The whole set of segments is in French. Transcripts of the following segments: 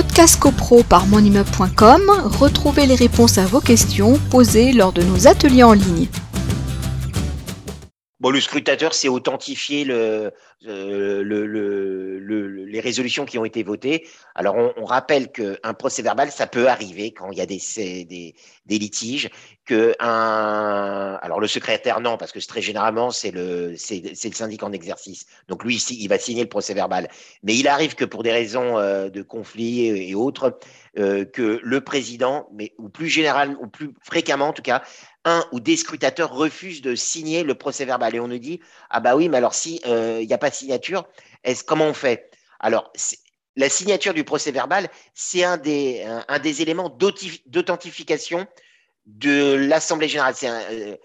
Podcast CoPro par monimmeuble.com, retrouvez les réponses à vos questions posées lors de nos ateliers en ligne. Bon, le scrutateur, c'est authentifier le, euh, le, le, les résolutions qui ont été votées. Alors, on, on rappelle qu'un procès verbal, ça peut arriver quand il y a des, des, des litiges, que un, alors le secrétaire non, parce que très généralement c'est le le syndic en exercice. Donc lui il va signer le procès verbal. Mais il arrive que pour des raisons euh, de conflit et, autres, euh, que le président, mais ou plus général, ou plus fréquemment en tout cas, un ou des scrutateurs refusent de signer le procès verbal. Et on nous dit ah bah oui, mais alors si il n'y a pas de signature, est-ce comment on fait? Alors la signature du procès verbal, c'est un des, un, des éléments d'authentification de l'Assemblée générale. Euh,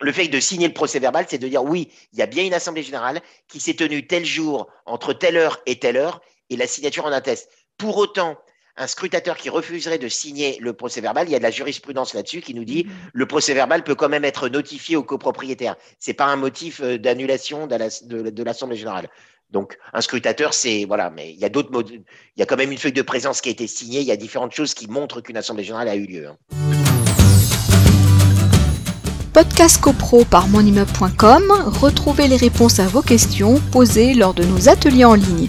le fait de signer le procès verbal, c'est de dire oui, il y a bien une Assemblée générale qui s'est tenue tel jour, entre telle heure et telle heure, et la signature en atteste. Pour autant, un scrutateur qui refuserait de signer le procès verbal, il y a de la jurisprudence là-dessus qui nous dit mm-hmm. le procès verbal peut quand même être notifié au copropriétaire. C'est pas un motif euh, d'annulation de l'Assemblée générale. Donc, un scrutateur, c'est voilà, mais il y a d'autres modes. Il y a quand même une feuille de présence qui a été signée. Il y a différentes choses qui montrent qu'une assemblée générale a eu lieu. Hein. Podcast CoPro par monimmeuble.com, retrouvez les réponses à vos questions posées lors de nos ateliers en ligne.